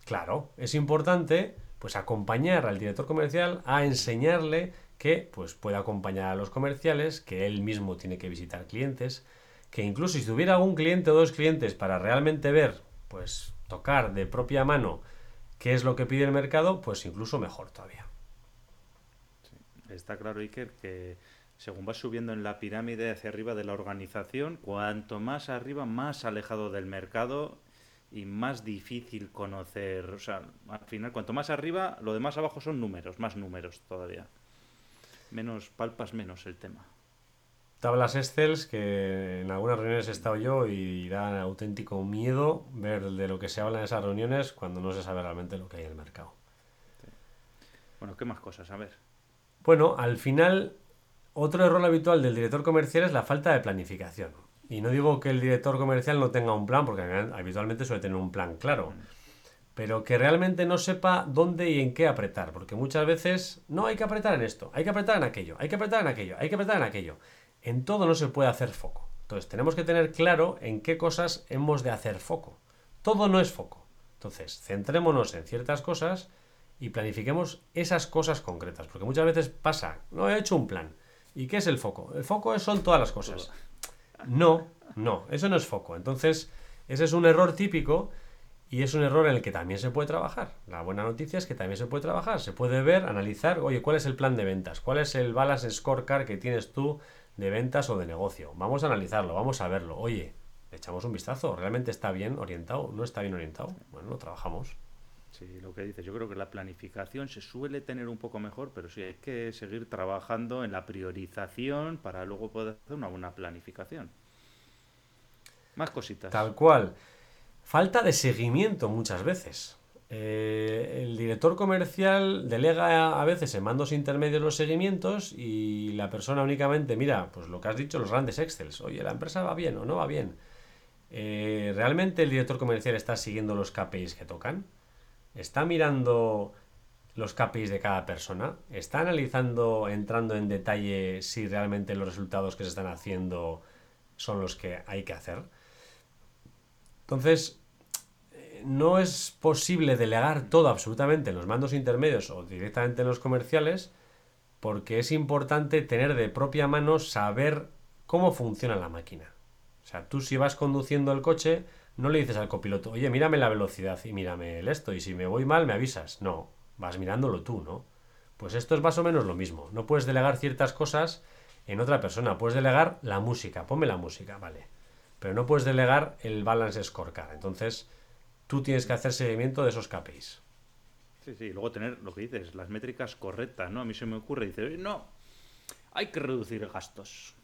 Speaker 1: claro, es importante pues acompañar al director comercial a enseñarle que pues puede acompañar a los comerciales, que él mismo tiene que visitar clientes, que incluso si tuviera un cliente o dos clientes para realmente ver, pues tocar de propia mano qué es lo que pide el mercado, pues incluso mejor todavía.
Speaker 2: está claro, Iker, que según vas subiendo en la pirámide hacia arriba de la organización, cuanto más arriba, más alejado del mercado y más difícil conocer. O sea, al final, cuanto más arriba, lo de más abajo son números, más números todavía. Menos palpas, menos el tema.
Speaker 1: Tablas Excel que en algunas reuniones he estado yo y da auténtico miedo ver de lo que se habla en esas reuniones cuando no se sabe realmente lo que hay en el mercado.
Speaker 2: Bueno, ¿qué más cosas? A ver.
Speaker 1: Bueno, al final, otro error habitual del director comercial es la falta de planificación. Y no digo que el director comercial no tenga un plan, porque habitualmente suele tener un plan claro. Pero que realmente no sepa dónde y en qué apretar. Porque muchas veces no hay que apretar en esto, hay que apretar en aquello, hay que apretar en aquello, hay que apretar en aquello. En todo no se puede hacer foco. Entonces tenemos que tener claro en qué cosas hemos de hacer foco. Todo no es foco. Entonces, centrémonos en ciertas cosas y planifiquemos esas cosas concretas. Porque muchas veces pasa, no he hecho un plan. ¿Y qué es el foco? El foco son todas las cosas. No, no, eso no es foco. Entonces, ese es un error típico y es un error en el que también se puede trabajar. La buena noticia es que también se puede trabajar. Se puede ver, analizar, oye, ¿cuál es el plan de ventas? ¿Cuál es el balance scorecard que tienes tú de ventas o de negocio? Vamos a analizarlo, vamos a verlo. Oye, echamos un vistazo. ¿Realmente está bien orientado? ¿No está bien orientado? Bueno, lo trabajamos.
Speaker 2: Sí, lo que dices, yo creo que la planificación se suele tener un poco mejor, pero sí hay que seguir trabajando en la priorización para luego poder hacer una buena planificación. Más cositas.
Speaker 1: Tal cual. Falta de seguimiento muchas veces. Eh, el director comercial delega a veces en mandos intermedios los seguimientos y la persona únicamente mira, pues lo que has dicho, los grandes Excels. Oye, ¿la empresa va bien o no va bien? Eh, ¿Realmente el director comercial está siguiendo los KPIs que tocan? ¿Está mirando los KPIs de cada persona? ¿Está analizando, entrando en detalle si realmente los resultados que se están haciendo son los que hay que hacer. Entonces, no es posible delegar todo absolutamente en los mandos intermedios o directamente en los comerciales, porque es importante tener de propia mano saber cómo funciona la máquina. O sea, tú si vas conduciendo el coche, no le dices al copiloto, oye, mírame la velocidad y mírame el esto, y si me voy mal me avisas. No, vas mirándolo tú, ¿no? Pues esto es más o menos lo mismo. No puedes delegar ciertas cosas en otra persona. Puedes delegar la música, ponme la música, vale. Pero no puedes delegar el balance scorecard. Entonces, tú tienes que hacer seguimiento de esos KPIs.
Speaker 2: Sí, sí, y luego tener lo que dices, las métricas correctas, ¿no? A mí se me ocurre, dice, no, hay que reducir gastos.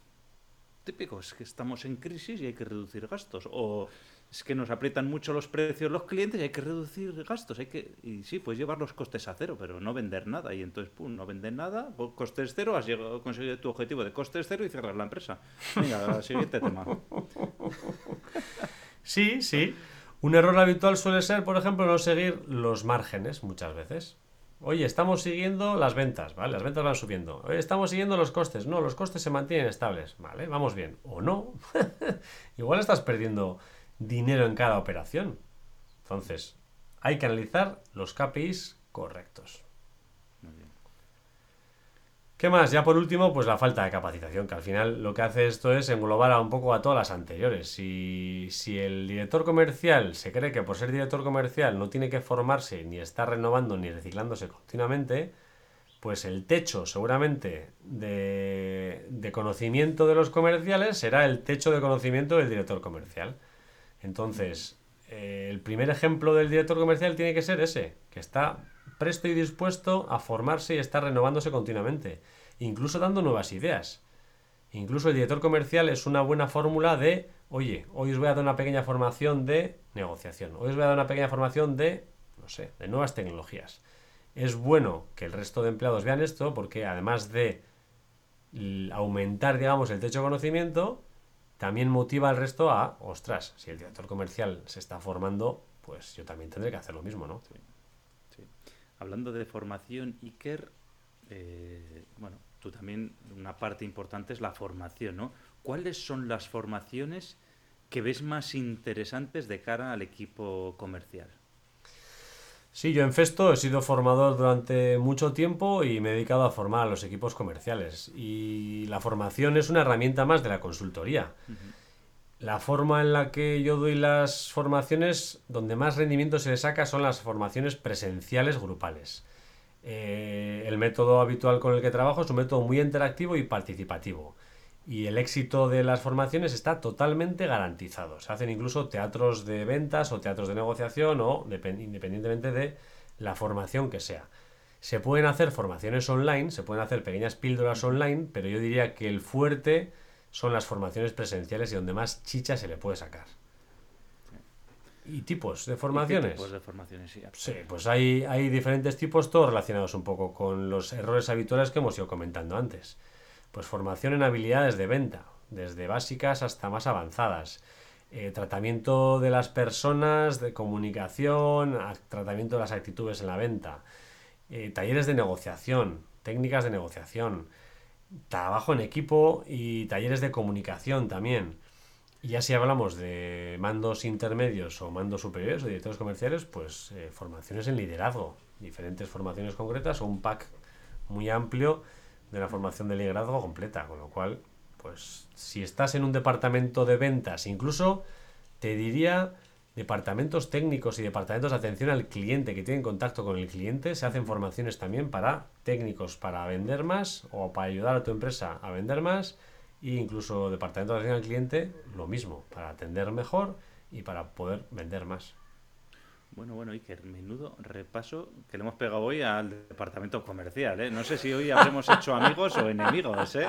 Speaker 2: Típico, es que estamos en crisis y hay que reducir gastos. O es que nos aprietan mucho los precios los clientes y hay que reducir gastos. Hay que, y sí, pues llevar los costes a cero, pero no vender nada. Y entonces, pum, no vender nada, costes cero, has llegado, conseguido tu objetivo de costes cero y cerrar la empresa. Venga, siguiente tema.
Speaker 1: Sí, sí. Un error habitual suele ser, por ejemplo, no seguir los márgenes muchas veces. Oye, estamos siguiendo las ventas, ¿vale? Las ventas van subiendo. Oye, estamos siguiendo los costes. No, los costes se mantienen estables, ¿vale? Vamos bien. O no. Igual estás perdiendo dinero en cada operación. Entonces, hay que analizar los KPIs correctos. ¿Qué más? Ya por último, pues la falta de capacitación, que al final lo que hace esto es englobar a un poco a todas las anteriores. Si, si el director comercial se cree que por ser director comercial no tiene que formarse, ni estar renovando, ni reciclándose continuamente, pues el techo seguramente de, de conocimiento de los comerciales será el techo de conocimiento del director comercial. Entonces, eh, el primer ejemplo del director comercial tiene que ser ese, que está presto y dispuesto a formarse y estar renovándose continuamente, incluso dando nuevas ideas. Incluso el director comercial es una buena fórmula de, oye, hoy os voy a dar una pequeña formación de negociación, hoy os voy a dar una pequeña formación de, no sé, de nuevas tecnologías. Es bueno que el resto de empleados vean esto porque además de aumentar, digamos, el techo de conocimiento, también motiva al resto a, ostras, si el director comercial se está formando, pues yo también tendré que hacer lo mismo, ¿no?
Speaker 2: Hablando de formación, Iker, eh, bueno, tú también, una parte importante es la formación, ¿no? ¿Cuáles son las formaciones que ves más interesantes de cara al equipo comercial?
Speaker 1: Sí, yo en Festo he sido formador durante mucho tiempo y me he dedicado a formar a los equipos comerciales. Y la formación es una herramienta más de la consultoría. La forma en la que yo doy las formaciones, donde más rendimiento se le saca, son las formaciones presenciales grupales. Eh, el método habitual con el que trabajo es un método muy interactivo y participativo y el éxito de las formaciones está totalmente garantizado. Se hacen incluso teatros de ventas o teatros de negociación o independientemente de la formación que sea. Se pueden hacer formaciones online, se pueden hacer pequeñas píldoras online, pero yo diría que el fuerte son las formaciones presenciales y donde más chicha se le puede sacar. ¿Y tipos de formaciones?
Speaker 2: tipos de formaciones, sí.
Speaker 1: Sí, pues hay, hay diferentes tipos, todos relacionados un poco con los errores habituales que hemos ido comentando antes. Pues formación en habilidades de venta, desde básicas hasta más avanzadas. Eh, tratamiento de las personas, de comunicación, tratamiento de las actitudes en la venta. Eh, talleres de negociación, técnicas de negociación. Trabajo en equipo y talleres de comunicación también. Y ya si hablamos de mandos intermedios o mandos superiores o directores comerciales, pues eh, formaciones en liderazgo, diferentes formaciones concretas o un pack muy amplio de la formación de liderazgo completa, con lo cual, pues si estás en un departamento de ventas, incluso te diría departamentos técnicos y departamentos de atención al cliente que tienen contacto con el cliente, se hacen formaciones también para técnicos para vender más o para ayudar a tu empresa a vender más e incluso departamento de atención al cliente, lo mismo, para atender mejor y para poder vender más.
Speaker 2: Bueno, bueno, Iker, menudo repaso que le hemos pegado hoy al departamento comercial, ¿eh? No sé si hoy habremos hecho amigos o enemigos, ¿eh?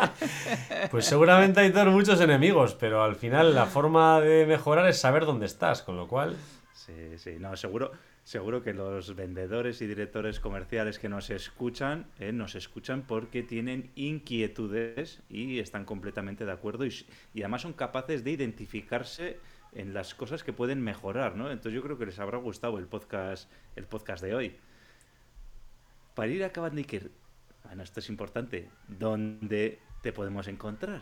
Speaker 1: Pues seguramente hay todos muchos enemigos, pero al final la forma de mejorar es saber dónde estás, con lo cual...
Speaker 2: Sí, sí, no, seguro, seguro que los vendedores y directores comerciales que nos escuchan, ¿eh? nos escuchan porque tienen inquietudes y están completamente de acuerdo y, y además son capaces de identificarse en las cosas que pueden mejorar, ¿no? Entonces yo creo que les habrá gustado el podcast, el podcast de hoy. Para ir acabando, Iker, bueno, esto es importante, donde te podemos encontrar?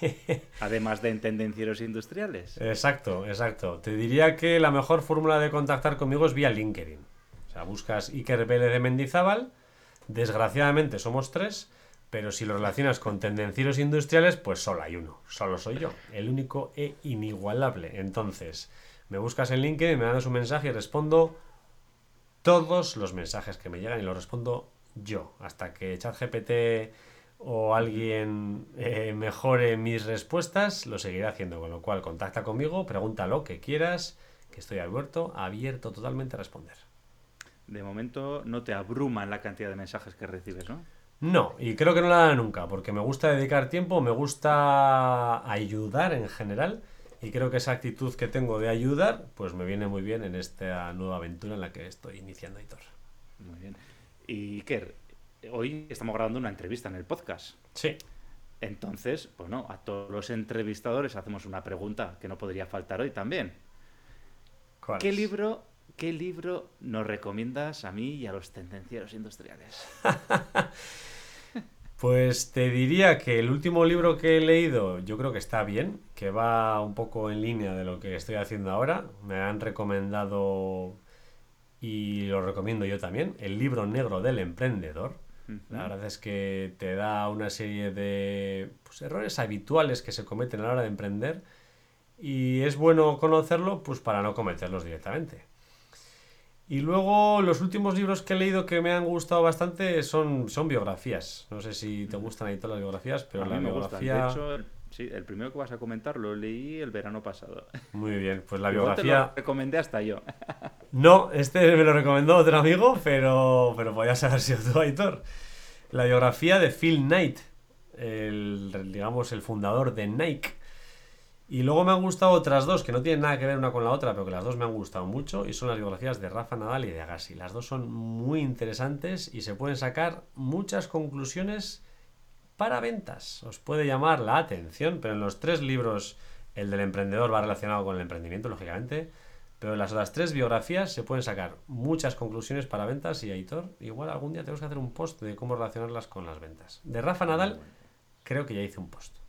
Speaker 2: Además de en tendencieros industriales.
Speaker 1: Exacto, exacto. Te diría que la mejor fórmula de contactar conmigo es vía LinkedIn. O sea, buscas Iker Vélez de Mendizábal. Desgraciadamente somos tres, pero si lo relacionas con tendencieros industriales, pues solo hay uno. Solo soy yo, el único e inigualable. Entonces, me buscas en LinkedIn, me mandas un mensaje y respondo todos los mensajes que me llegan y los respondo yo. Hasta que ChatGPT o alguien eh, mejore mis respuestas, lo seguiré haciendo. Con lo cual, contacta conmigo, pregunta lo que quieras, que estoy abierto, abierto totalmente a responder.
Speaker 2: De momento no te abruman la cantidad de mensajes que recibes, ¿no?
Speaker 1: No, y creo que no la hará nunca, porque me gusta dedicar tiempo, me gusta ayudar en general, y creo que esa actitud que tengo de ayudar, pues me viene muy bien en esta nueva aventura en la que estoy iniciando, Hitor.
Speaker 2: Muy bien. Y Iker, hoy estamos grabando una entrevista en el podcast.
Speaker 1: Sí.
Speaker 2: Entonces, bueno, a todos los entrevistadores hacemos una pregunta que no podría faltar hoy también.
Speaker 1: ¿Cuál
Speaker 2: ¿Qué
Speaker 1: es?
Speaker 2: libro, ¿Qué libro nos recomiendas a mí y a los tendencieros industriales?
Speaker 1: Pues te diría que el último libro que he leído yo creo que está bien, que va un poco en línea de lo que estoy haciendo ahora. Me han recomendado y lo recomiendo yo también, el libro negro del emprendedor. La verdad es que te da una serie de pues, errores habituales que se cometen a la hora de emprender y es bueno conocerlo pues para no cometerlos directamente. Y luego los últimos libros que he leído que me han gustado bastante son, son biografías. No sé si te gustan ahí todas las biografías, pero
Speaker 2: a
Speaker 1: la
Speaker 2: mí me gustan.
Speaker 1: biografía...
Speaker 2: De hecho, el- sí, el primero que vas a comentar lo leí el verano pasado.
Speaker 1: Muy bien, pues la
Speaker 2: Igual te
Speaker 1: biografía...
Speaker 2: lo recomendé hasta yo.
Speaker 1: No, este me lo recomendó otro amigo, pero, pero podías haber sido tú, Aitor. La biografía de Phil Knight, el, digamos, el fundador de Nike. Y luego me han gustado otras dos, que no tienen nada que ver una con la otra, pero que las dos me han gustado mucho, y son las biografías de Rafa Nadal y de Agassi. Las dos son muy interesantes y se pueden sacar muchas conclusiones para ventas. Os puede llamar la atención, pero en los tres libros, el del emprendedor va relacionado con el emprendimiento, lógicamente, pero en las otras tres biografías se pueden sacar muchas conclusiones para ventas y Aitor, igual algún día tenemos que hacer un post de cómo relacionarlas con las ventas. De Rafa Nadal, creo que ya hice un post.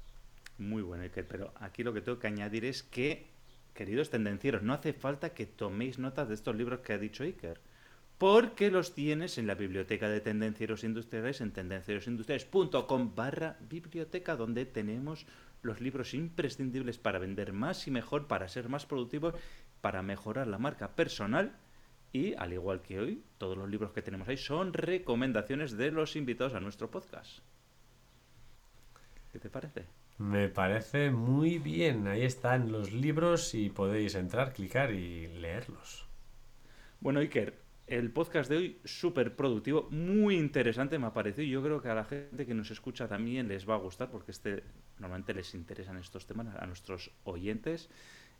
Speaker 2: Muy bueno, Iker, pero aquí lo que tengo que añadir es que, queridos tendencieros, no hace falta que toméis notas de estos libros que ha dicho Iker, porque los tienes en la biblioteca de tendencieros industriales en tendencierosindustriales.com barra biblioteca, donde tenemos los libros imprescindibles para vender más y mejor, para ser más productivos, para mejorar la marca personal. Y al igual que hoy, todos los libros que tenemos ahí son recomendaciones de los invitados a nuestro podcast. ¿Qué te parece?
Speaker 1: Me parece muy bien. Ahí están los libros y podéis entrar, clicar y leerlos.
Speaker 2: Bueno, Iker, el podcast de hoy súper productivo, muy interesante me ha parecido yo creo que a la gente que nos escucha también les va a gustar porque este normalmente les interesan estos temas a nuestros oyentes.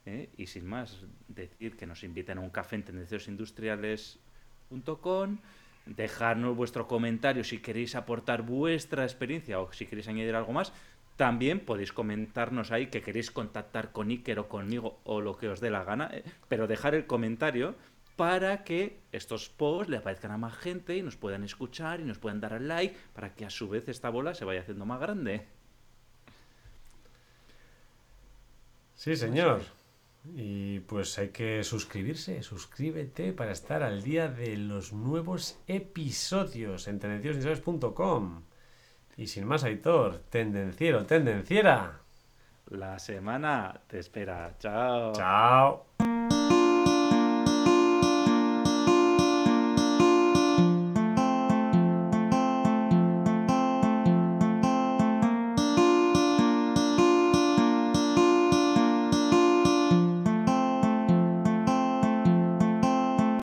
Speaker 2: ¿eh? Y sin más, decir que nos inviten a un café en tendenciosindustriales.com, dejarnos vuestro comentario si queréis aportar vuestra experiencia o si queréis añadir algo más. También podéis comentarnos ahí que queréis contactar con Iker o conmigo o lo que os dé la gana, ¿eh? pero dejar el comentario para que estos posts le aparezcan a más gente y nos puedan escuchar y nos puedan dar al like para que a su vez esta bola se vaya haciendo más grande.
Speaker 1: Sí, señor. Y pues hay que suscribirse, suscríbete para estar al día de los nuevos episodios en tendenciosindustriales.com. Y sin más, Aitor, tendenciero, tendenciera.
Speaker 2: La semana te espera. Chao.
Speaker 1: Chao.